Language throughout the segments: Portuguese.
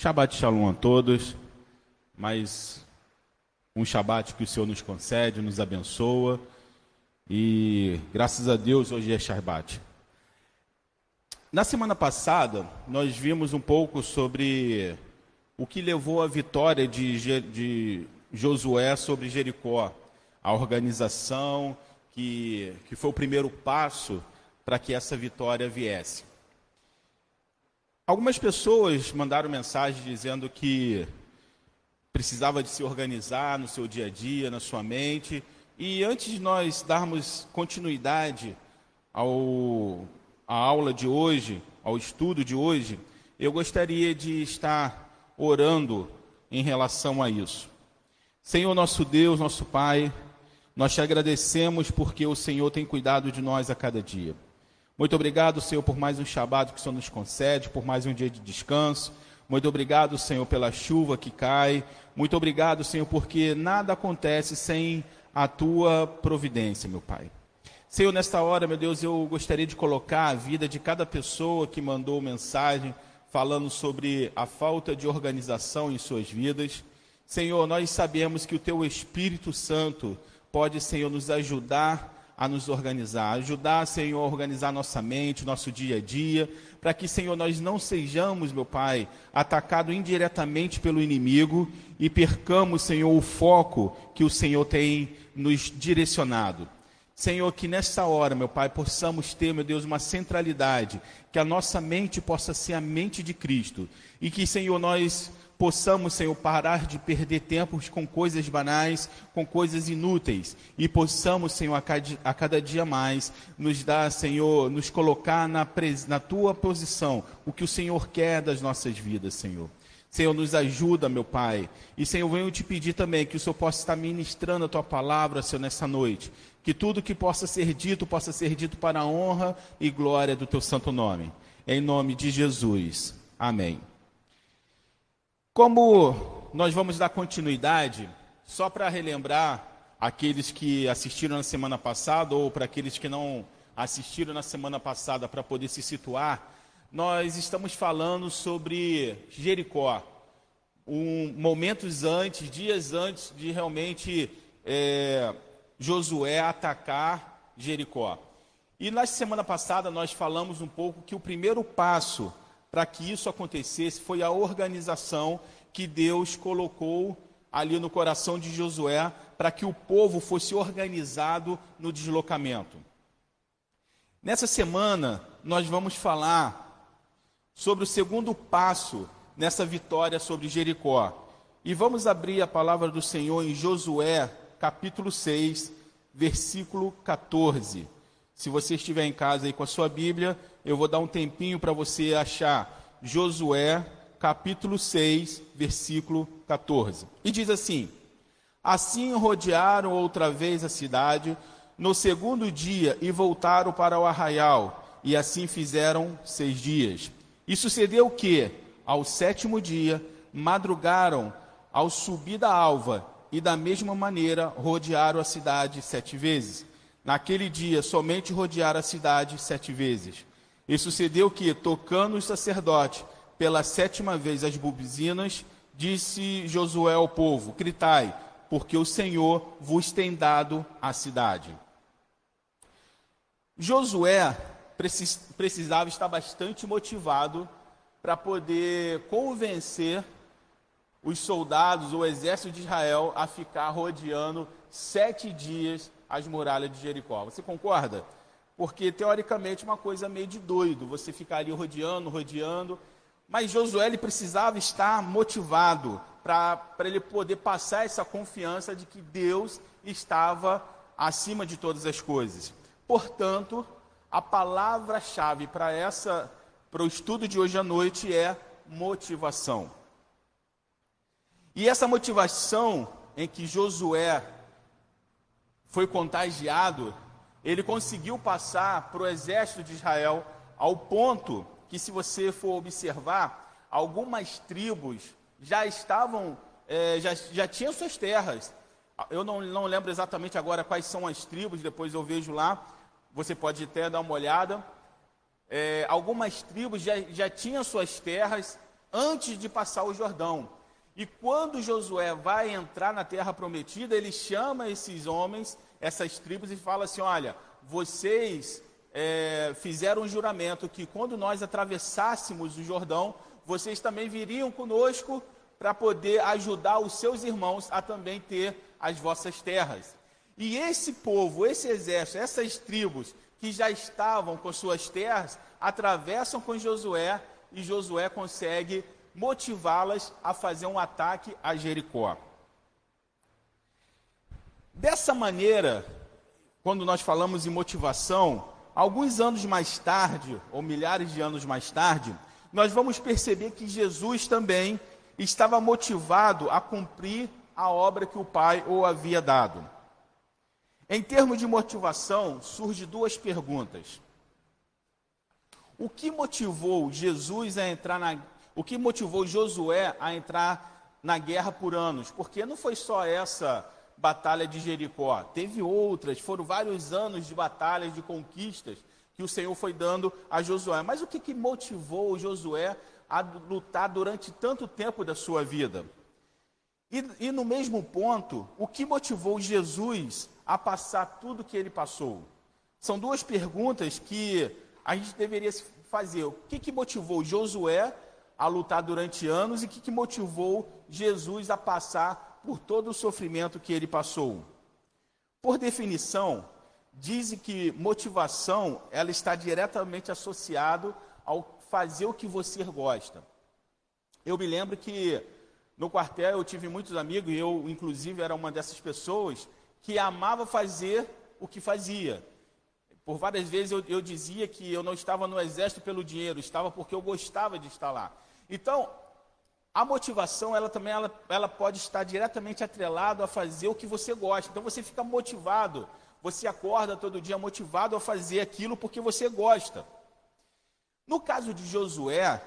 Shabbat Shalom a todos. Mais um Shabbat que o Senhor nos concede, nos abençoa. E graças a Deus hoje é Shabbat. Na semana passada, nós vimos um pouco sobre o que levou à vitória de, de Josué sobre Jericó, a organização que, que foi o primeiro passo para que essa vitória viesse. Algumas pessoas mandaram mensagem dizendo que precisava de se organizar no seu dia a dia, na sua mente. E antes de nós darmos continuidade ao, à aula de hoje, ao estudo de hoje, eu gostaria de estar orando em relação a isso. Senhor nosso Deus, nosso Pai, nós te agradecemos porque o Senhor tem cuidado de nós a cada dia. Muito obrigado, Senhor, por mais um Shabat que o Senhor nos concede, por mais um dia de descanso. Muito obrigado, Senhor, pela chuva que cai. Muito obrigado, Senhor, porque nada acontece sem a tua providência, meu Pai. Senhor, nesta hora, meu Deus, eu gostaria de colocar a vida de cada pessoa que mandou mensagem falando sobre a falta de organização em suas vidas. Senhor, nós sabemos que o teu Espírito Santo pode, Senhor, nos ajudar a nos organizar, ajudar, Senhor, a organizar nossa mente, nosso dia a dia, para que, Senhor, nós não sejamos, meu Pai, atacados indiretamente pelo inimigo e percamos, Senhor, o foco que o Senhor tem nos direcionado. Senhor, que nessa hora, meu Pai, possamos ter, meu Deus, uma centralidade, que a nossa mente possa ser a mente de Cristo e que, Senhor, nós possamos, Senhor, parar de perder tempo com coisas banais, com coisas inúteis, e possamos, Senhor, a cada, a cada dia mais, nos dar, Senhor, nos colocar na, na tua posição, o que o Senhor quer das nossas vidas, Senhor. Senhor, nos ajuda, meu Pai. E, Senhor, venho te pedir também que o Senhor possa estar ministrando a tua palavra, Senhor, nessa noite. Que tudo que possa ser dito, possa ser dito para a honra e glória do teu santo nome. Em nome de Jesus. Amém. Como nós vamos dar continuidade, só para relembrar aqueles que assistiram na semana passada ou para aqueles que não assistiram na semana passada para poder se situar, nós estamos falando sobre Jericó, um, momentos antes, dias antes de realmente é, Josué atacar Jericó. E na semana passada nós falamos um pouco que o primeiro passo para que isso acontecesse foi a organização que Deus colocou ali no coração de Josué para que o povo fosse organizado no deslocamento. Nessa semana, nós vamos falar sobre o segundo passo nessa vitória sobre Jericó. E vamos abrir a palavra do Senhor em Josué, capítulo 6, versículo 14. Se você estiver em casa aí com a sua Bíblia, eu vou dar um tempinho para você achar Josué, capítulo 6, versículo 14. E diz assim: Assim rodearam outra vez a cidade no segundo dia e voltaram para o arraial, e assim fizeram seis dias. E sucedeu que, ao sétimo dia, madrugaram ao subir da alva, e da mesma maneira rodearam a cidade sete vezes. Naquele dia, somente rodearam a cidade sete vezes. E sucedeu que, tocando os sacerdotes pela sétima vez as buzinas, disse Josué ao povo: Gritai, porque o Senhor vos tem dado a cidade. Josué precisava estar bastante motivado para poder convencer os soldados, o exército de Israel, a ficar rodeando sete dias as muralhas de Jericó. Você concorda? Porque, teoricamente, uma coisa meio de doido, você ficar ali rodeando, rodeando. Mas Josué ele precisava estar motivado para ele poder passar essa confiança de que Deus estava acima de todas as coisas. Portanto, a palavra-chave para essa para o estudo de hoje à noite é motivação. E essa motivação em que Josué foi contagiado, ele conseguiu passar para o exército de Israel ao ponto que, se você for observar, algumas tribos já estavam, é, já, já tinham suas terras. Eu não, não lembro exatamente agora quais são as tribos, depois eu vejo lá, você pode até dar uma olhada. É, algumas tribos já, já tinham suas terras, antes de passar o Jordão. E quando Josué vai entrar na terra prometida, ele chama esses homens, essas tribos, e fala assim: Olha, vocês é, fizeram um juramento que quando nós atravessássemos o Jordão, vocês também viriam conosco para poder ajudar os seus irmãos a também ter as vossas terras. E esse povo, esse exército, essas tribos que já estavam com suas terras, atravessam com Josué e Josué consegue motivá-las a fazer um ataque a Jericó. Dessa maneira, quando nós falamos em motivação, alguns anos mais tarde, ou milhares de anos mais tarde, nós vamos perceber que Jesus também estava motivado a cumprir a obra que o Pai o havia dado. Em termos de motivação, surge duas perguntas. O que motivou Jesus a entrar na o que motivou Josué a entrar na guerra por anos? Porque não foi só essa batalha de Jericó, teve outras, foram vários anos de batalhas, de conquistas que o Senhor foi dando a Josué. Mas o que, que motivou Josué a lutar durante tanto tempo da sua vida? E, e no mesmo ponto, o que motivou Jesus a passar tudo que ele passou? São duas perguntas que a gente deveria fazer. O que, que motivou Josué a lutar durante anos e o que, que motivou Jesus a passar por todo o sofrimento que ele passou? Por definição, dizem que motivação ela está diretamente associado ao fazer o que você gosta. Eu me lembro que no quartel eu tive muitos amigos, e eu inclusive era uma dessas pessoas que amava fazer o que fazia. Por várias vezes eu, eu dizia que eu não estava no exército pelo dinheiro, estava porque eu gostava de estar lá. Então, a motivação, ela também ela, ela pode estar diretamente atrelada a fazer o que você gosta. Então você fica motivado, você acorda todo dia motivado a fazer aquilo porque você gosta. No caso de Josué,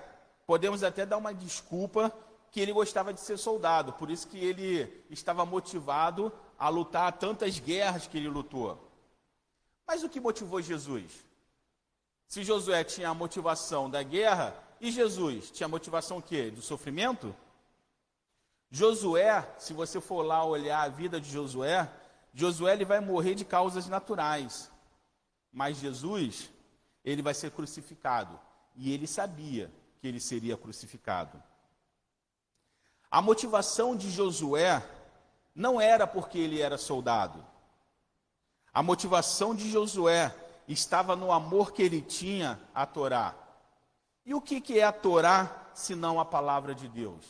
podemos até dar uma desculpa que ele gostava de ser soldado, por isso que ele estava motivado a lutar tantas guerras que ele lutou. Mas o que motivou Jesus? Se Josué tinha a motivação da guerra, e Jesus tinha motivação o quê? Do sofrimento? Josué, se você for lá olhar a vida de Josué, Josué ele vai morrer de causas naturais. Mas Jesus, ele vai ser crucificado. E ele sabia que ele seria crucificado. A motivação de Josué não era porque ele era soldado. A motivação de Josué estava no amor que ele tinha à Torá. E o que, é a Torá, senão a palavra de Deus?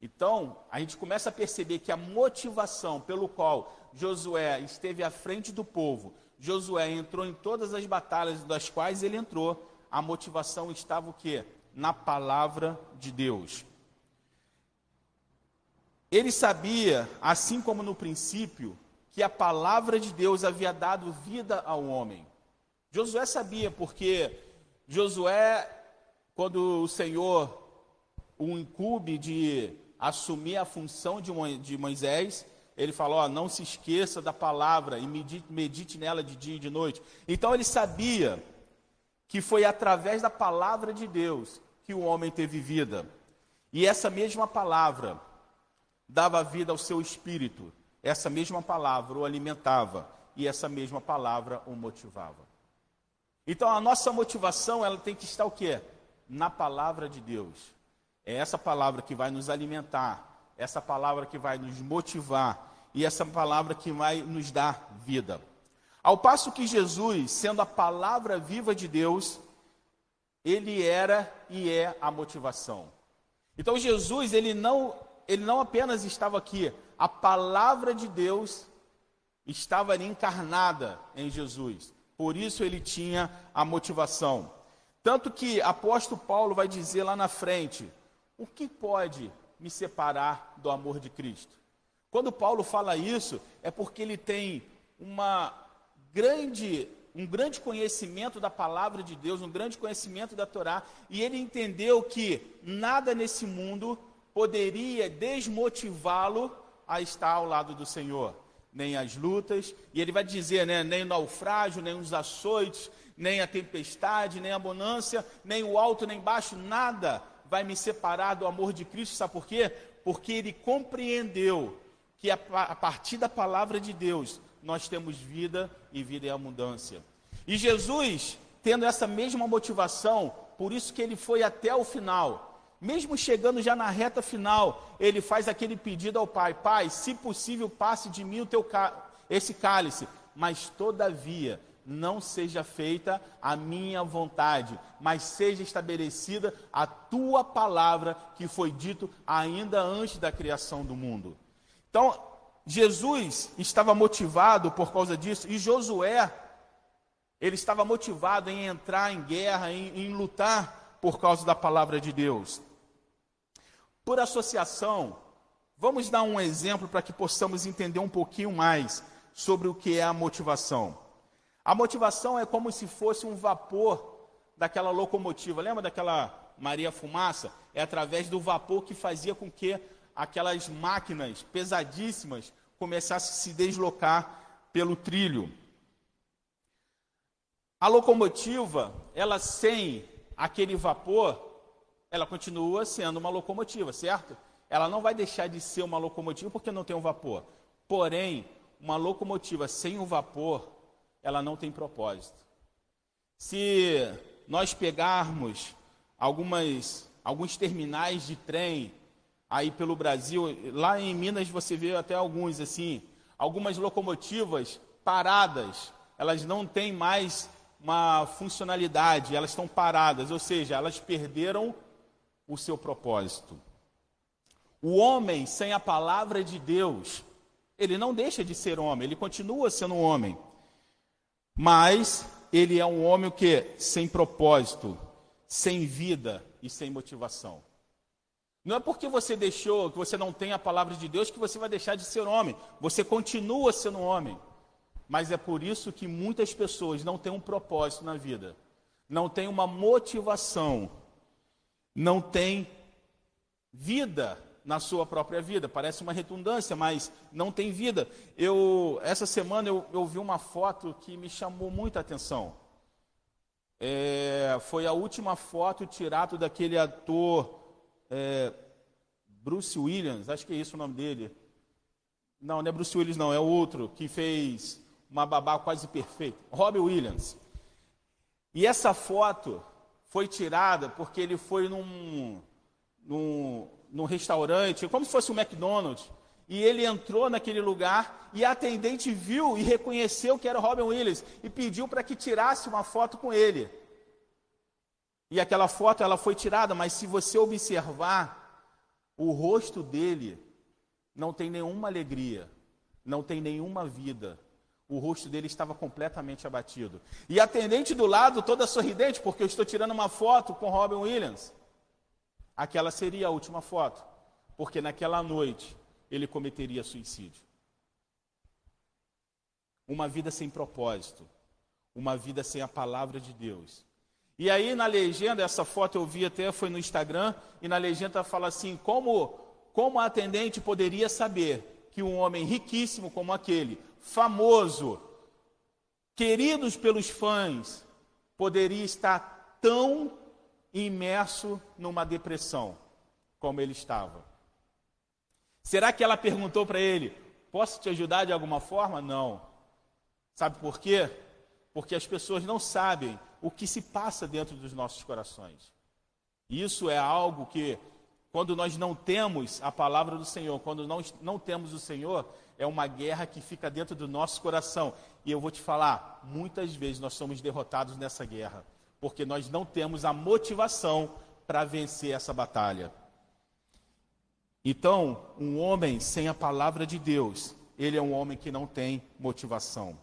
Então, a gente começa a perceber que a motivação pelo qual Josué esteve à frente do povo, Josué entrou em todas as batalhas das quais ele entrou, a motivação estava o quê? Na palavra de Deus. Ele sabia, assim como no princípio, que a palavra de Deus havia dado vida ao homem. Josué sabia, porque Josué, quando o Senhor o incube de assumir a função de Moisés, ele falou: ó, não se esqueça da palavra e medite, medite nela de dia e de noite. Então ele sabia que foi através da palavra de Deus que o homem teve vida. E essa mesma palavra dava vida ao seu espírito. Essa mesma palavra o alimentava e essa mesma palavra o motivava. Então a nossa motivação ela tem que estar o quê? Na palavra de Deus. É essa palavra que vai nos alimentar, essa palavra que vai nos motivar e essa palavra que vai nos dar vida. Ao passo que Jesus, sendo a palavra viva de Deus, ele era e é a motivação. Então Jesus, ele não ele não apenas estava aqui, a palavra de Deus estava ali encarnada em Jesus. Por isso ele tinha a motivação. Tanto que apóstolo Paulo vai dizer lá na frente: o que pode me separar do amor de Cristo? Quando Paulo fala isso, é porque ele tem uma grande, um grande conhecimento da palavra de Deus, um grande conhecimento da Torá, e ele entendeu que nada nesse mundo poderia desmotivá-lo a estar ao lado do Senhor. Nem as lutas, e ele vai dizer, né, nem o naufrágio, nem os açoites, nem a tempestade, nem a bonância, nem o alto, nem baixo, nada vai me separar do amor de Cristo, sabe por quê? Porque ele compreendeu que a, a partir da palavra de Deus nós temos vida e vida em abundância. E Jesus, tendo essa mesma motivação, por isso que ele foi até o final. Mesmo chegando já na reta final, ele faz aquele pedido ao Pai: Pai, se possível, passe de mim o teu esse cálice, mas todavia não seja feita a minha vontade, mas seja estabelecida a tua palavra que foi dito ainda antes da criação do mundo. Então, Jesus estava motivado por causa disso, e Josué, ele estava motivado em entrar em guerra, em, em lutar por causa da palavra de Deus. Por associação, vamos dar um exemplo para que possamos entender um pouquinho mais sobre o que é a motivação. A motivação é como se fosse um vapor daquela locomotiva. Lembra daquela Maria Fumaça? É através do vapor que fazia com que aquelas máquinas pesadíssimas começassem a se deslocar pelo trilho. A locomotiva, ela sem aquele vapor, ela continua sendo uma locomotiva, certo? Ela não vai deixar de ser uma locomotiva porque não tem um vapor. Porém, uma locomotiva sem o vapor, ela não tem propósito. Se nós pegarmos algumas, alguns terminais de trem aí pelo Brasil, lá em Minas você vê até alguns assim, algumas locomotivas paradas, elas não têm mais uma funcionalidade, elas estão paradas, ou seja, elas perderam o seu propósito. O homem sem a palavra de Deus, ele não deixa de ser homem, ele continua sendo um homem. Mas ele é um homem que sem propósito, sem vida e sem motivação. Não é porque você deixou, que você não tem a palavra de Deus, que você vai deixar de ser homem. Você continua sendo homem. Mas é por isso que muitas pessoas não têm um propósito na vida, não têm uma motivação, não têm vida na sua própria vida. Parece uma redundância, mas não tem vida. Eu essa semana eu, eu vi uma foto que me chamou muita atenção. É, foi a última foto tirada daquele ator é, Bruce Williams, acho que é isso o nome dele. Não, não é Bruce Williams, não, é outro que fez uma babá quase perfeita. Robbie Williams. E essa foto foi tirada porque ele foi num, num, num restaurante, como se fosse um McDonald's, e ele entrou naquele lugar e a atendente viu e reconheceu que era Robin Williams e pediu para que tirasse uma foto com ele. E aquela foto ela foi tirada, mas se você observar, o rosto dele não tem nenhuma alegria, não tem nenhuma vida. O rosto dele estava completamente abatido. E a atendente do lado, toda sorridente, porque eu estou tirando uma foto com Robin Williams aquela seria a última foto, porque naquela noite ele cometeria suicídio. Uma vida sem propósito, uma vida sem a palavra de Deus. E aí na legenda, essa foto eu vi até foi no Instagram, e na legenda fala assim: como, como a atendente poderia saber que um homem riquíssimo como aquele, famoso, queridos pelos fãs, poderia estar tão imerso numa depressão, como ele estava. Será que ela perguntou para ele: Posso te ajudar de alguma forma? Não. Sabe por quê? Porque as pessoas não sabem o que se passa dentro dos nossos corações. Isso é algo que, quando nós não temos a palavra do Senhor, quando não, não temos o Senhor, é uma guerra que fica dentro do nosso coração. E eu vou te falar, muitas vezes nós somos derrotados nessa guerra porque nós não temos a motivação para vencer essa batalha. Então, um homem sem a palavra de Deus, ele é um homem que não tem motivação.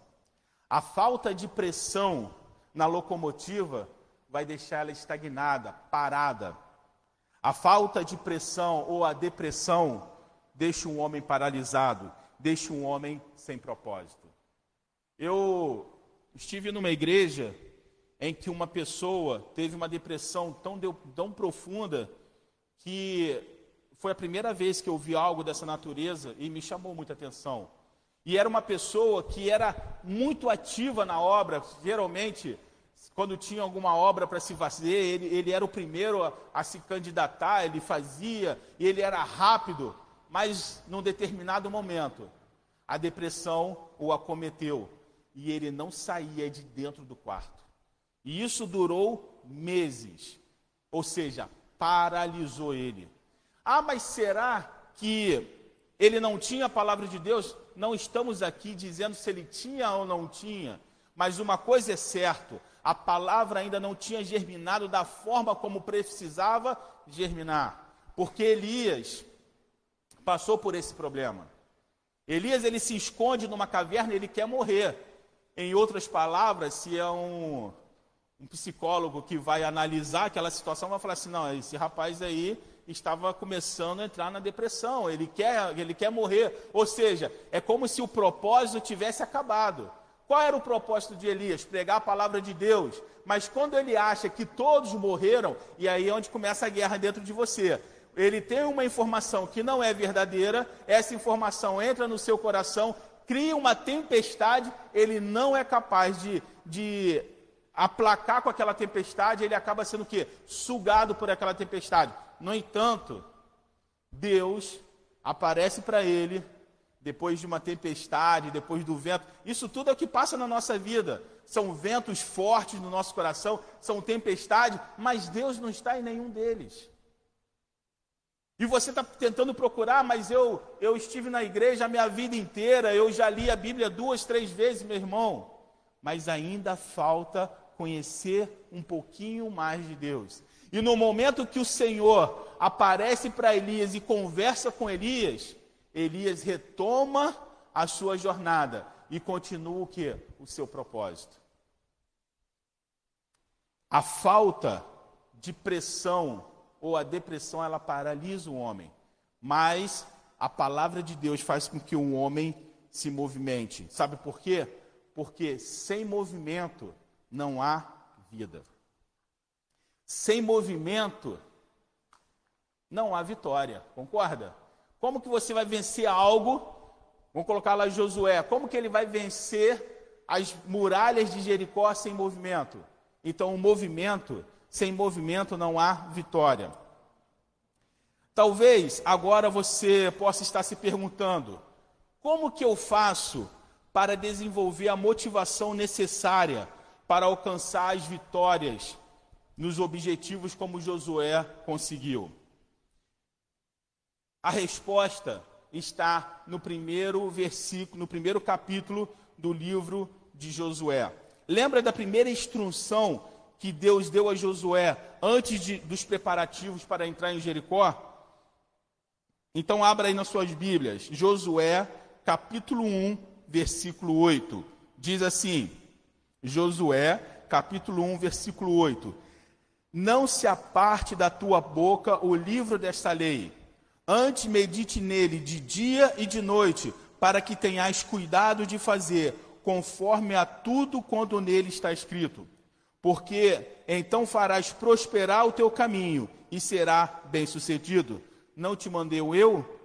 A falta de pressão na locomotiva vai deixar ela estagnada, parada. A falta de pressão ou a depressão deixa um homem paralisado, deixa um homem sem propósito. Eu estive numa igreja em que uma pessoa teve uma depressão tão, tão profunda que foi a primeira vez que eu vi algo dessa natureza e me chamou muita atenção. E era uma pessoa que era muito ativa na obra, geralmente quando tinha alguma obra para se fazer, ele, ele era o primeiro a, a se candidatar, ele fazia, ele era rápido, mas num determinado momento, a depressão o acometeu e ele não saía de dentro do quarto. E isso durou meses, ou seja, paralisou ele. Ah, mas será que ele não tinha a palavra de Deus? Não estamos aqui dizendo se ele tinha ou não tinha, mas uma coisa é certo: a palavra ainda não tinha germinado da forma como precisava germinar, porque Elias passou por esse problema. Elias ele se esconde numa caverna, ele quer morrer. Em outras palavras, se é um, um psicólogo que vai analisar aquela situação, vai falar assim: não, esse rapaz aí estava começando a entrar na depressão, ele quer, ele quer morrer. Ou seja, é como se o propósito tivesse acabado. Qual era o propósito de Elias? Pregar a palavra de Deus. Mas quando ele acha que todos morreram, e aí é onde começa a guerra dentro de você. Ele tem uma informação que não é verdadeira, essa informação entra no seu coração, cria uma tempestade, ele não é capaz de, de aplacar com aquela tempestade, ele acaba sendo o quê? Sugado por aquela tempestade. No entanto, Deus aparece para ele depois de uma tempestade, depois do vento. Isso tudo é o que passa na nossa vida. São ventos fortes no nosso coração, são tempestades, mas Deus não está em nenhum deles. E você está tentando procurar, mas eu, eu estive na igreja a minha vida inteira, eu já li a Bíblia duas, três vezes, meu irmão. Mas ainda falta conhecer um pouquinho mais de Deus. E no momento que o Senhor aparece para Elias e conversa com Elias, Elias retoma a sua jornada e continua o que? O seu propósito. A falta de pressão ou a depressão ela paralisa o homem, mas a palavra de Deus faz com que o homem se movimente. Sabe por quê? Porque sem movimento não há vida. Sem movimento, não há vitória, concorda? Como que você vai vencer algo? Vamos colocar lá Josué. Como que ele vai vencer as muralhas de Jericó sem movimento? Então, o movimento, sem movimento não há vitória. Talvez agora você possa estar se perguntando: como que eu faço para desenvolver a motivação necessária para alcançar as vitórias nos objetivos como Josué conseguiu? A resposta está no primeiro versículo, no primeiro capítulo do livro de Josué. Lembra da primeira instrução que Deus deu a Josué antes de, dos preparativos para entrar em Jericó? Então abra aí nas suas Bíblias, Josué, capítulo 1, versículo 8. Diz assim: Josué, capítulo 1, versículo 8: Não se aparte da tua boca o livro desta lei, antes medite nele de dia e de noite, para que tenhas cuidado de fazer conforme a tudo quanto nele está escrito. Porque então farás prosperar o teu caminho e será bem-sucedido. Não te mandei eu?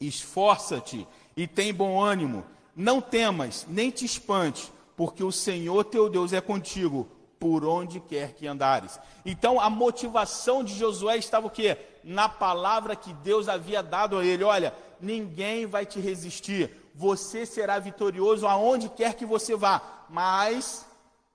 Esforça-te e tem bom ânimo. Não temas, nem te espantes porque o Senhor teu Deus é contigo por onde quer que andares. Então a motivação de Josué estava o quê? Na palavra que Deus havia dado a ele. Olha, ninguém vai te resistir. Você será vitorioso aonde quer que você vá. Mas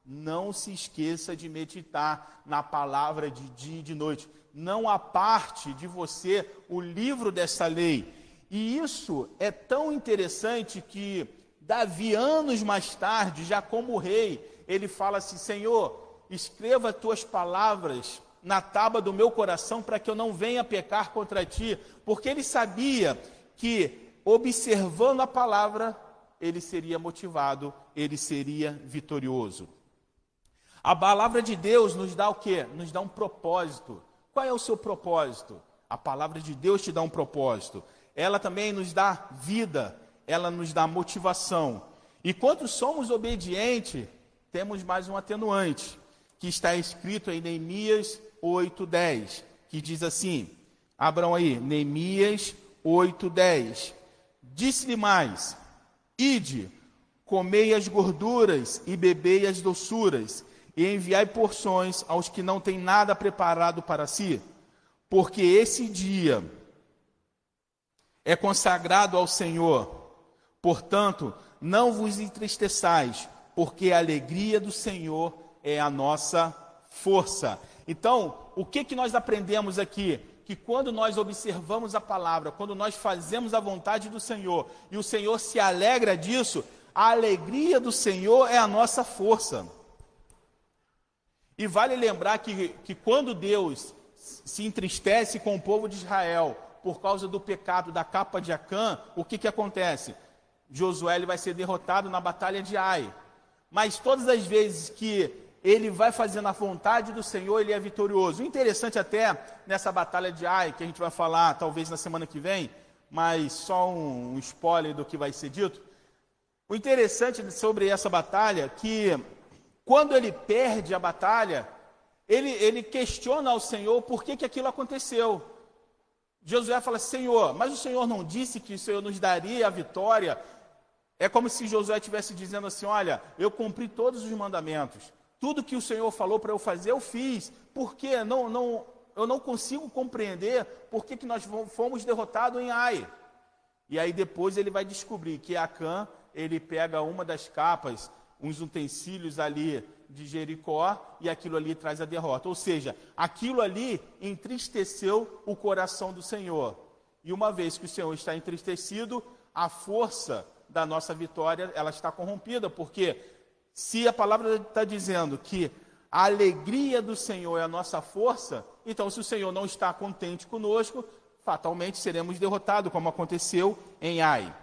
não se esqueça de meditar na palavra de dia e de noite. Não aparte de você o livro dessa lei. E isso é tão interessante que Davi, anos mais tarde, já como rei, ele fala assim: Senhor, escreva tuas palavras na tábua do meu coração para que eu não venha pecar contra ti, porque ele sabia que, observando a palavra, ele seria motivado, ele seria vitorioso. A palavra de Deus nos dá o que? Nos dá um propósito. Qual é o seu propósito? A palavra de Deus te dá um propósito. Ela também nos dá vida, ela nos dá motivação. E quando somos obedientes, temos mais um atenuante, que está escrito em Neemias 8:10, que diz assim: Abram aí, Neemias 8:10. Disse-lhe mais: Ide, comei as gorduras e bebei as doçuras, e enviai porções aos que não têm nada preparado para si, porque esse dia é consagrado ao Senhor. Portanto, não vos entristeçais, porque a alegria do Senhor é a nossa força. Então, o que, que nós aprendemos aqui? Que quando nós observamos a palavra, quando nós fazemos a vontade do Senhor, e o Senhor se alegra disso, a alegria do Senhor é a nossa força. E vale lembrar que, que quando Deus se entristece com o povo de Israel por causa do pecado da capa de Acã, o que, que acontece? Josué vai ser derrotado na batalha de Ai. Mas todas as vezes que ele vai fazendo a vontade do Senhor, ele é vitorioso. Interessante até nessa batalha de Ai, que a gente vai falar talvez na semana que vem, mas só um, spoiler do que vai ser dito. O interessante sobre essa batalha que quando ele perde a batalha, ele, ele questiona ao Senhor por que, que aquilo aconteceu. Josué fala: Senhor, mas o Senhor não disse que o Senhor nos daria a vitória? É como se Josué estivesse dizendo assim: Olha, eu cumpri todos os mandamentos, tudo que o Senhor falou para eu fazer, eu fiz. Por que não, não, eu não consigo compreender por que, que nós fomos derrotados em Ai? E aí depois ele vai descobrir que Acã, ele pega uma das capas uns utensílios ali de Jericó e aquilo ali traz a derrota. Ou seja, aquilo ali entristeceu o coração do Senhor. E uma vez que o Senhor está entristecido, a força da nossa vitória ela está corrompida, porque se a palavra está dizendo que a alegria do Senhor é a nossa força, então se o Senhor não está contente conosco, fatalmente seremos derrotados, como aconteceu em Ai.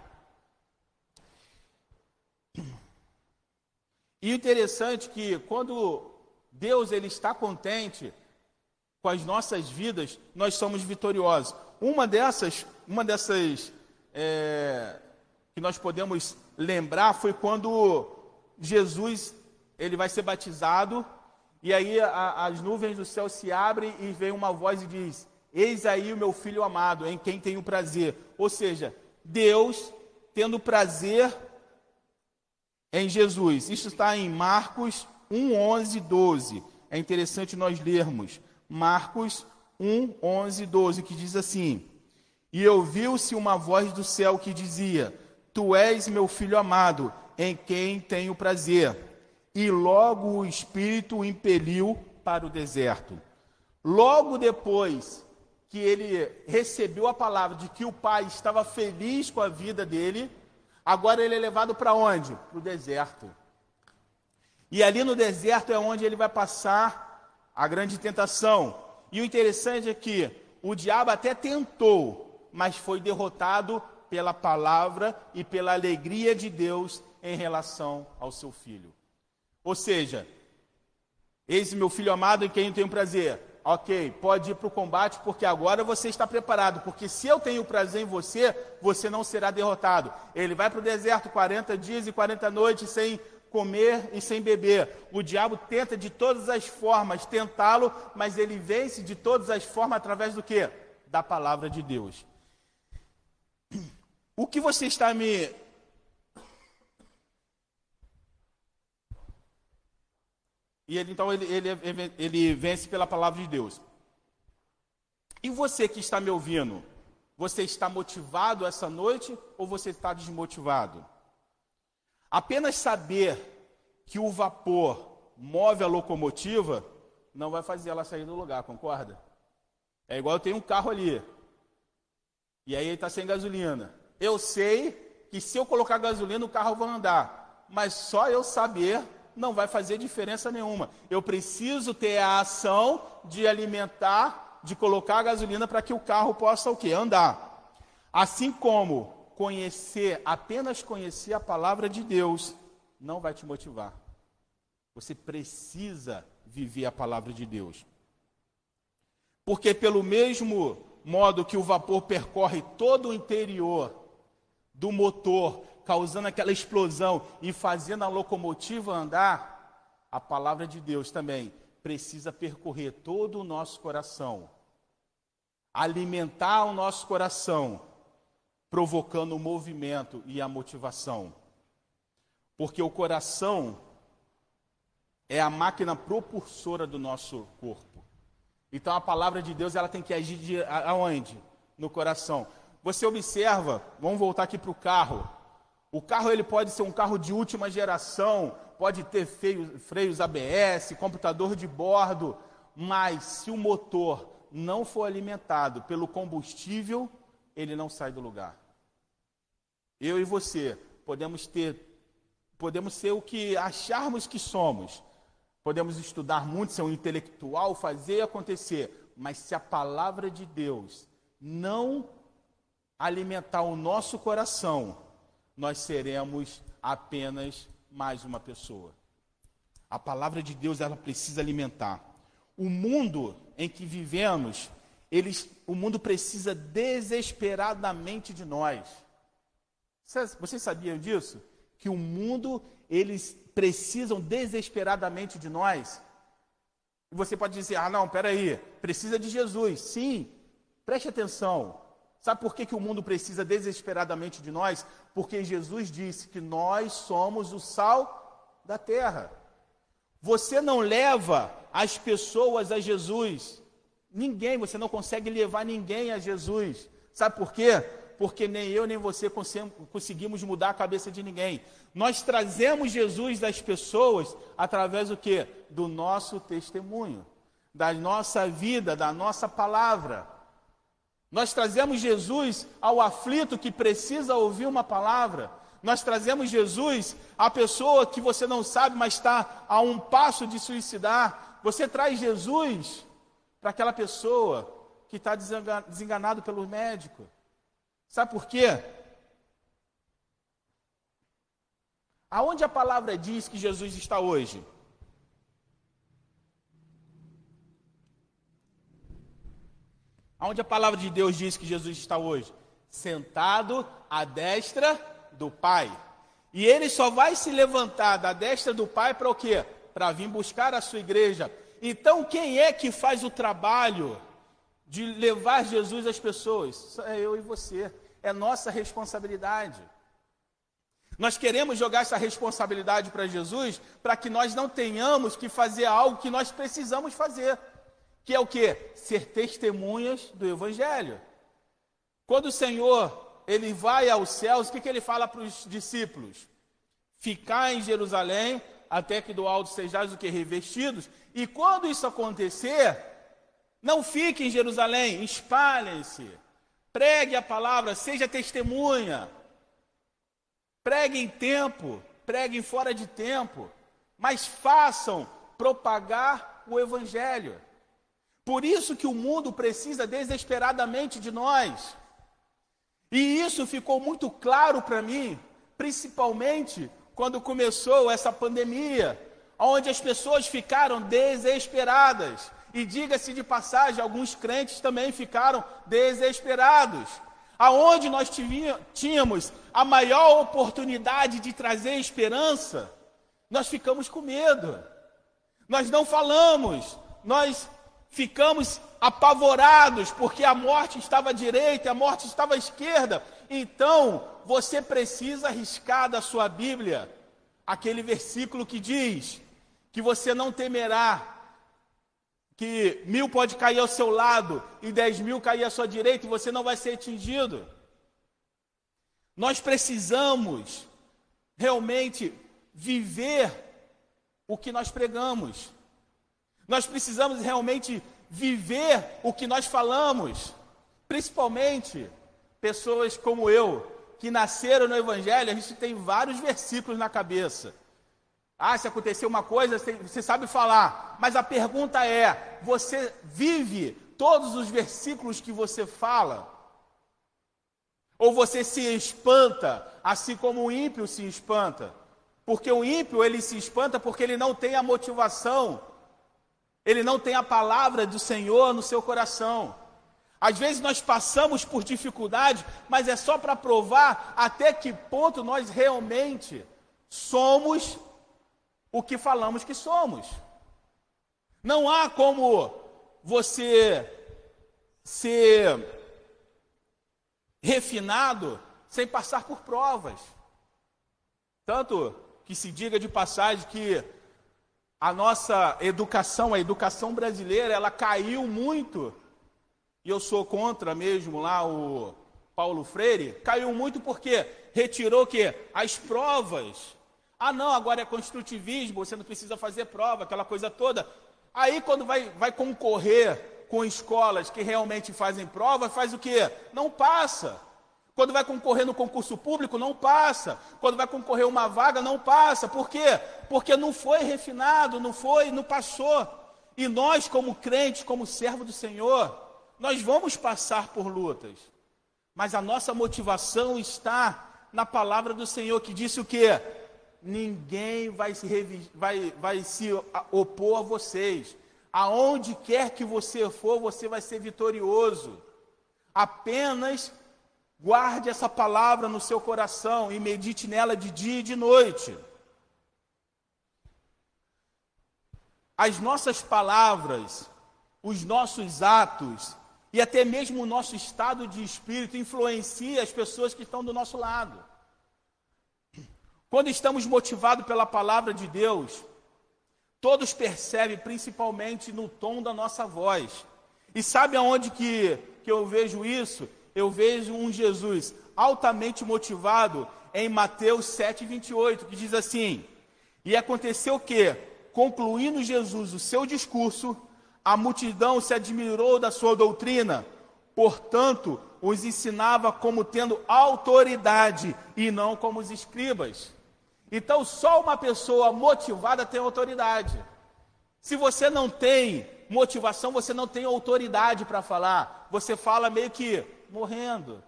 E interessante é que quando Deus ele está contente com as nossas vidas, nós somos vitoriosos. Uma dessas, uma dessas é, que nós podemos lembrar foi quando Jesus ele vai ser batizado e aí a, as nuvens do céu se abrem e vem uma voz e diz: Eis aí o meu filho amado, em quem tenho prazer. Ou seja, Deus tendo prazer em Jesus. Isso está em Marcos 1, 11, 12. É interessante nós lermos. Marcos 1, 11, 12, que diz assim: E ouviu-se uma voz do céu que dizia: Tu és meu filho amado, em quem tenho prazer. E logo o Espírito o impeliu para o deserto. Logo depois que ele recebeu a palavra de que o pai estava feliz com a vida dele, Agora ele é levado para onde? Para o deserto. E ali no deserto é onde ele vai passar a grande tentação. E o interessante é que o diabo até tentou, mas foi derrotado pela palavra e pela alegria de Deus em relação ao seu filho. Ou seja, eis meu filho amado em quem eu tenho prazer ok, pode ir para o combate, porque agora você está preparado, porque se eu tenho prazer em você, você não será derrotado. Ele vai para o deserto 40 dias e 40 noites sem comer e sem beber. O diabo tenta de todas as formas tentá-lo, mas ele vence de todas as formas através do que? Da palavra de Deus. O que você está me E ele, então ele, ele, ele vence pela palavra de Deus. E você que está me ouvindo, você está motivado essa noite ou você está desmotivado? Apenas saber que o vapor move a locomotiva não vai fazer ela sair do lugar, concorda? É igual eu tenho um carro ali. E aí ele está sem gasolina. Eu sei que se eu colocar gasolina, o carro vai andar. Mas só eu saber não vai fazer diferença nenhuma. Eu preciso ter a ação de alimentar, de colocar a gasolina para que o carro possa o quê? Andar. Assim como conhecer, apenas conhecer a palavra de Deus, não vai te motivar. Você precisa viver a palavra de Deus. Porque pelo mesmo modo que o vapor percorre todo o interior do motor causando aquela explosão e fazendo a locomotiva andar, a palavra de Deus também precisa percorrer todo o nosso coração, alimentar o nosso coração, provocando o movimento e a motivação. Porque o coração é a máquina propulsora do nosso corpo. Então a palavra de Deus ela tem que agir de, aonde? No coração. Você observa, vamos voltar aqui para o carro. O carro ele pode ser um carro de última geração, pode ter freios ABS, computador de bordo, mas se o motor não for alimentado pelo combustível, ele não sai do lugar. Eu e você podemos ter, podemos ser o que acharmos que somos. Podemos estudar muito, ser um intelectual, fazer acontecer, mas se a palavra de Deus não alimentar o nosso coração, nós seremos apenas mais uma pessoa. A palavra de Deus ela precisa alimentar. O mundo em que vivemos, eles, o mundo precisa desesperadamente de nós. Vocês sabiam disso? Que o mundo, eles precisam desesperadamente de nós? E você pode dizer, ah não, peraí, precisa de Jesus. Sim, preste atenção. Sabe por que, que o mundo precisa desesperadamente de nós? Porque Jesus disse que nós somos o sal da terra. Você não leva as pessoas a Jesus. Ninguém, você não consegue levar ninguém a Jesus. Sabe por quê? Porque nem eu nem você conseguimos mudar a cabeça de ninguém. Nós trazemos Jesus das pessoas através do quê? Do nosso testemunho, da nossa vida, da nossa palavra. Nós trazemos Jesus ao aflito que precisa ouvir uma palavra. Nós trazemos Jesus à pessoa que você não sabe, mas está a um passo de suicidar. Você traz Jesus para aquela pessoa que está desenganado pelo médico. Sabe por quê? Aonde a palavra diz que Jesus está hoje? Aonde a palavra de Deus diz que Jesus está hoje? Sentado à destra do Pai. E ele só vai se levantar da destra do Pai para o quê? Para vir buscar a sua igreja. Então, quem é que faz o trabalho de levar Jesus às pessoas? É eu e você. É nossa responsabilidade. Nós queremos jogar essa responsabilidade para Jesus para que nós não tenhamos que fazer algo que nós precisamos fazer. Que é o que? Ser testemunhas do Evangelho. Quando o Senhor ele vai aos céus, o que, que ele fala para os discípulos? Ficar em Jerusalém até que do alto sejais o que revestidos. E quando isso acontecer, não fique em Jerusalém, espalhem-se, pregue a palavra, seja testemunha, pregue em tempo, pregue fora de tempo, mas façam propagar o evangelho. Por isso que o mundo precisa desesperadamente de nós. E isso ficou muito claro para mim, principalmente quando começou essa pandemia, onde as pessoas ficaram desesperadas. E diga-se de passagem, alguns crentes também ficaram desesperados. Aonde nós tínhamos a maior oportunidade de trazer esperança, nós ficamos com medo. Nós não falamos, nós ficamos apavorados porque a morte estava à direita, a morte estava à esquerda. Então, você precisa arriscar da sua Bíblia aquele versículo que diz que você não temerá que mil pode cair ao seu lado e dez mil cair à sua direita e você não vai ser atingido. Nós precisamos realmente viver o que nós pregamos. Nós precisamos realmente viver o que nós falamos, principalmente pessoas como eu, que nasceram no Evangelho, a gente tem vários versículos na cabeça. Ah, se acontecer uma coisa, você sabe falar. Mas a pergunta é: você vive todos os versículos que você fala? Ou você se espanta, assim como o ímpio se espanta? Porque o ímpio ele se espanta porque ele não tem a motivação ele não tem a palavra do Senhor no seu coração. Às vezes nós passamos por dificuldade, mas é só para provar até que ponto nós realmente somos o que falamos que somos. Não há como você ser refinado sem passar por provas. Tanto que se diga de passagem que a nossa educação, a educação brasileira, ela caiu muito, e eu sou contra mesmo lá o Paulo Freire, caiu muito porque retirou que as provas. Ah, não, agora é construtivismo, você não precisa fazer prova, aquela coisa toda. Aí quando vai, vai concorrer com escolas que realmente fazem prova, faz o quê? Não passa. Quando vai concorrer no concurso público, não passa. Quando vai concorrer uma vaga, não passa. Por quê? Porque não foi refinado, não foi, não passou. E nós, como crentes, como servo do Senhor, nós vamos passar por lutas. Mas a nossa motivação está na palavra do Senhor que disse o quê? Ninguém vai se, vai, vai se opor a vocês. Aonde quer que você for, você vai ser vitorioso. Apenas Guarde essa palavra no seu coração e medite nela de dia e de noite. As nossas palavras, os nossos atos e até mesmo o nosso estado de espírito influencia as pessoas que estão do nosso lado. Quando estamos motivados pela palavra de Deus, todos percebem, principalmente no tom da nossa voz. E sabe aonde que, que eu vejo isso? Eu vejo um Jesus altamente motivado em Mateus 7, 28, que diz assim: E aconteceu que, concluindo Jesus o seu discurso, a multidão se admirou da sua doutrina, portanto, os ensinava como tendo autoridade e não como os escribas. Então, só uma pessoa motivada tem autoridade. Se você não tem motivação, você não tem autoridade para falar. Você fala meio que morrendo.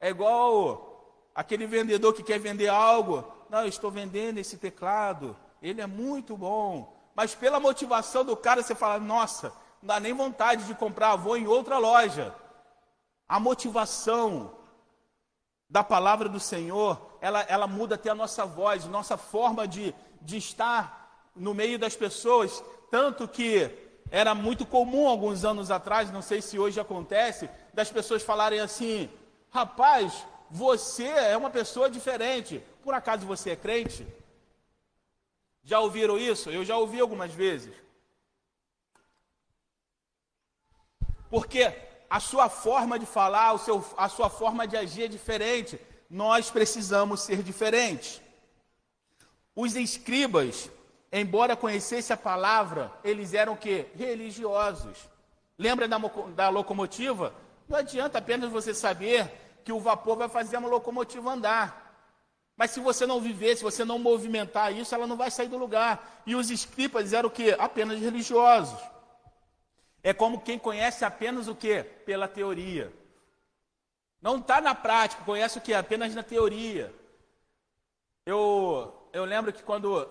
É igual aquele vendedor que quer vender algo. Não, eu estou vendendo esse teclado, ele é muito bom. Mas pela motivação do cara, você fala: nossa, não dá nem vontade de comprar, vou em outra loja. A motivação da palavra do Senhor, ela, ela muda até a nossa voz, nossa forma de, de estar no meio das pessoas. Tanto que era muito comum alguns anos atrás, não sei se hoje acontece, das pessoas falarem assim: rapaz, você é uma pessoa diferente. Por acaso você é crente? Já ouviram isso? Eu já ouvi algumas vezes. Porque a sua forma de falar, o seu, a sua forma de agir é diferente. Nós precisamos ser diferentes. Os escribas, embora conhecessem a palavra, eles eram o quê? Religiosos. Lembra da, da locomotiva? Não adianta apenas você saber que o vapor vai fazer uma locomotiva andar. Mas se você não viver, se você não movimentar isso, ela não vai sair do lugar. E os escribas eram o quê? Apenas religiosos. É como quem conhece apenas o quê? Pela teoria. Não está na prática, conhece o quê? Apenas na teoria. Eu, eu lembro que quando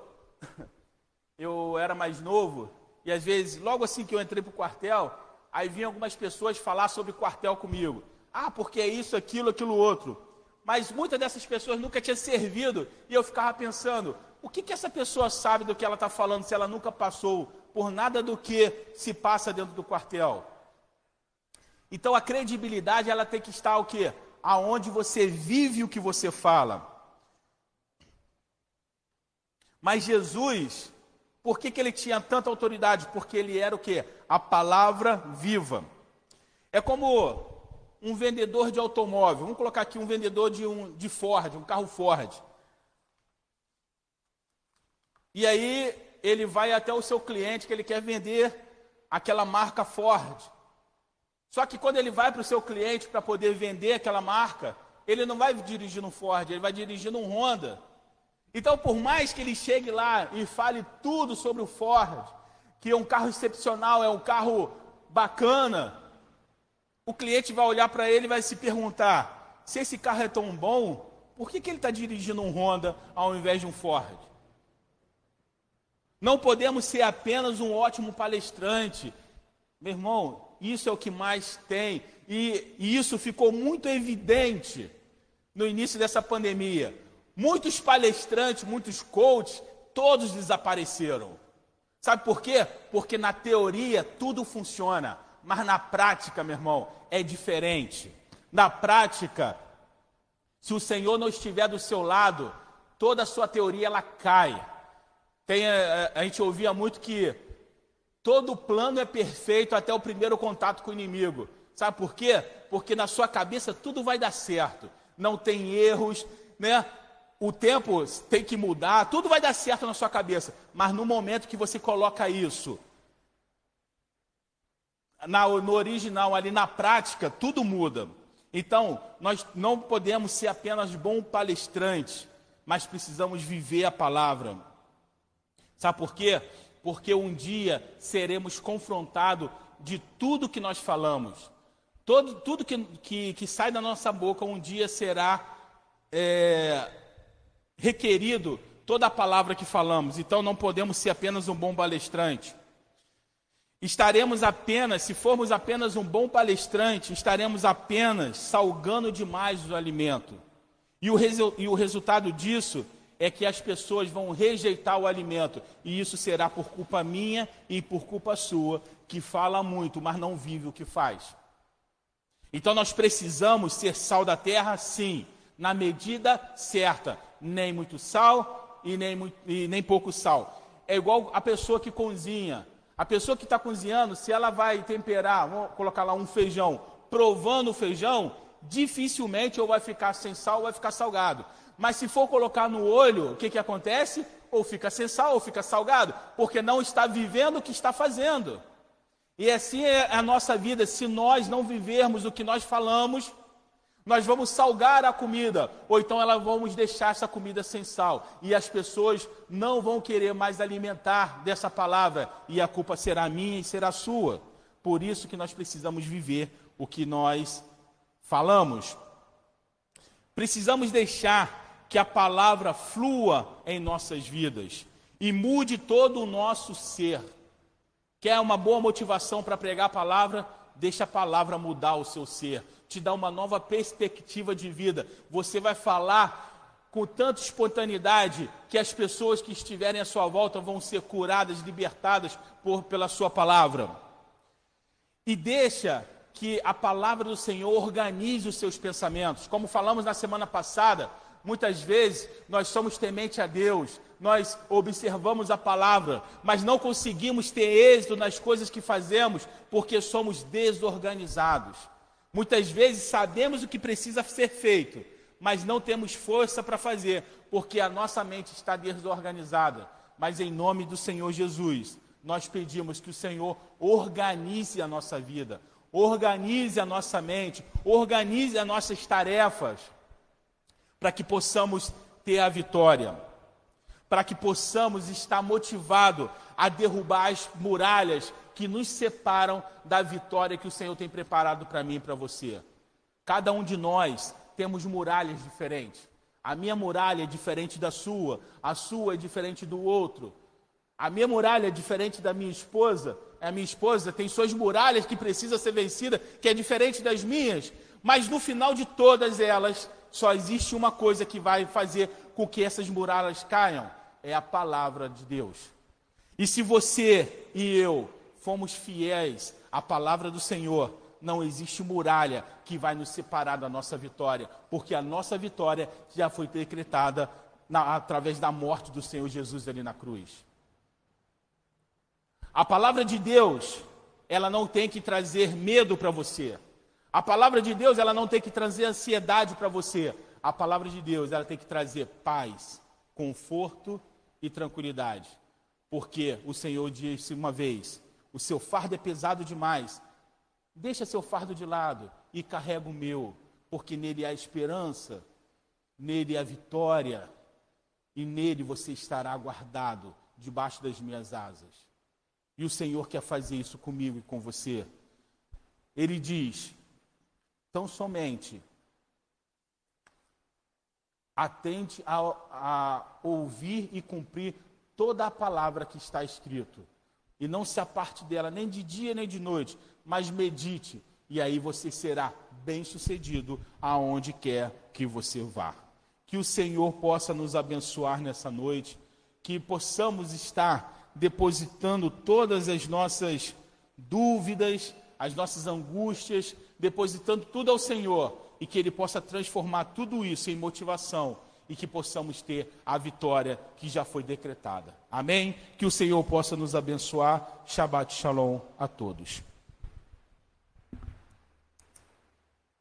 eu era mais novo, e às vezes, logo assim que eu entrei para o quartel, Aí vinham algumas pessoas falar sobre quartel comigo. Ah, porque é isso, aquilo, aquilo outro. Mas muitas dessas pessoas nunca tinha servido e eu ficava pensando: o que, que essa pessoa sabe do que ela está falando se ela nunca passou por nada do que se passa dentro do quartel? Então a credibilidade ela tem que estar o quê? Aonde você vive o que você fala. Mas Jesus, por que, que ele tinha tanta autoridade? Porque ele era o quê? A palavra viva. É como um vendedor de automóvel. Vamos colocar aqui um vendedor de, um, de Ford, um carro Ford. E aí ele vai até o seu cliente que ele quer vender aquela marca Ford. Só que quando ele vai para o seu cliente para poder vender aquela marca, ele não vai dirigir um Ford, ele vai dirigir um Honda. Então, por mais que ele chegue lá e fale tudo sobre o Ford, que é um carro excepcional, é um carro bacana, o cliente vai olhar para ele e vai se perguntar: se esse carro é tão bom, por que, que ele está dirigindo um Honda ao invés de um Ford? Não podemos ser apenas um ótimo palestrante. Meu irmão, isso é o que mais tem. E, e isso ficou muito evidente no início dessa pandemia. Muitos palestrantes, muitos coaches, todos desapareceram. Sabe por quê? Porque na teoria tudo funciona, mas na prática, meu irmão, é diferente. Na prática, se o Senhor não estiver do seu lado, toda a sua teoria ela cai. Tem, a, é, é, a gente ouvia muito que todo plano é perfeito até o primeiro contato com o inimigo. Sabe por quê? Porque na sua cabeça tudo vai dar certo. Não tem erros, né? O tempo tem que mudar, tudo vai dar certo na sua cabeça. Mas no momento que você coloca isso na, no original, ali na prática, tudo muda. Então, nós não podemos ser apenas bons palestrantes, mas precisamos viver a palavra. Sabe por quê? Porque um dia seremos confrontados de tudo que nós falamos. Todo, tudo que, que, que, sai da nossa boca um dia será é, requerido toda a palavra que falamos. Então não podemos ser apenas um bom palestrante. Estaremos apenas, se formos apenas um bom palestrante, estaremos apenas salgando demais o alimento. E o, e o resultado disso é que as pessoas vão rejeitar o alimento. E isso será por culpa minha e por culpa sua, que fala muito, mas não vive o que faz. Então nós precisamos ser sal da terra, sim, na medida certa. Nem muito sal e nem, muito, e nem pouco sal. É igual a pessoa que cozinha. A pessoa que está cozinhando, se ela vai temperar, vamos colocar lá um feijão, provando o feijão, dificilmente ou vai ficar sem sal ou vai ficar salgado. Mas se for colocar no olho, o que, que acontece? Ou fica sem sal ou fica salgado, porque não está vivendo o que está fazendo. E assim é a nossa vida, se nós não vivermos o que nós falamos, nós vamos salgar a comida, ou então ela vamos deixar essa comida sem sal, e as pessoas não vão querer mais alimentar dessa palavra, e a culpa será minha e será sua. Por isso que nós precisamos viver o que nós falamos. Precisamos deixar que a palavra flua em nossas vidas e mude todo o nosso ser. Quer uma boa motivação para pregar a palavra? Deixa a palavra mudar o seu ser te dá uma nova perspectiva de vida. Você vai falar com tanta espontaneidade que as pessoas que estiverem à sua volta vão ser curadas, libertadas por, pela sua palavra. E deixa que a palavra do Senhor organize os seus pensamentos. Como falamos na semana passada, muitas vezes nós somos temente a Deus, nós observamos a palavra, mas não conseguimos ter êxito nas coisas que fazemos porque somos desorganizados. Muitas vezes sabemos o que precisa ser feito, mas não temos força para fazer, porque a nossa mente está desorganizada. Mas em nome do Senhor Jesus, nós pedimos que o Senhor organize a nossa vida, organize a nossa mente, organize as nossas tarefas, para que possamos ter a vitória, para que possamos estar motivados a derrubar as muralhas que nos separam da vitória que o Senhor tem preparado para mim e para você. Cada um de nós temos muralhas diferentes. A minha muralha é diferente da sua, a sua é diferente do outro. A minha muralha é diferente da minha esposa, a minha esposa tem suas muralhas que precisa ser vencida, que é diferente das minhas. Mas no final de todas elas, só existe uma coisa que vai fazer com que essas muralhas caiam: é a palavra de Deus. E se você e eu fomos fiéis à palavra do Senhor, não existe muralha que vai nos separar da nossa vitória, porque a nossa vitória já foi decretada na, através da morte do Senhor Jesus ali na cruz. A palavra de Deus, ela não tem que trazer medo para você. A palavra de Deus, ela não tem que trazer ansiedade para você. A palavra de Deus, ela tem que trazer paz, conforto e tranquilidade. Porque o Senhor disse uma vez: o seu fardo é pesado demais. Deixa seu fardo de lado e carrega o meu, porque nele há esperança, nele há vitória, e nele você estará guardado debaixo das minhas asas. E o Senhor quer fazer isso comigo e com você. Ele diz: tão somente atente a, a ouvir e cumprir toda a palavra que está escrito e não se aparte dela nem de dia nem de noite, mas medite, e aí você será bem-sucedido aonde quer que você vá. Que o Senhor possa nos abençoar nessa noite, que possamos estar depositando todas as nossas dúvidas, as nossas angústias, depositando tudo ao Senhor e que Ele possa transformar tudo isso em motivação e que possamos ter a vitória que já foi decretada. Amém? Que o Senhor possa nos abençoar. Shabbat Shalom a todos.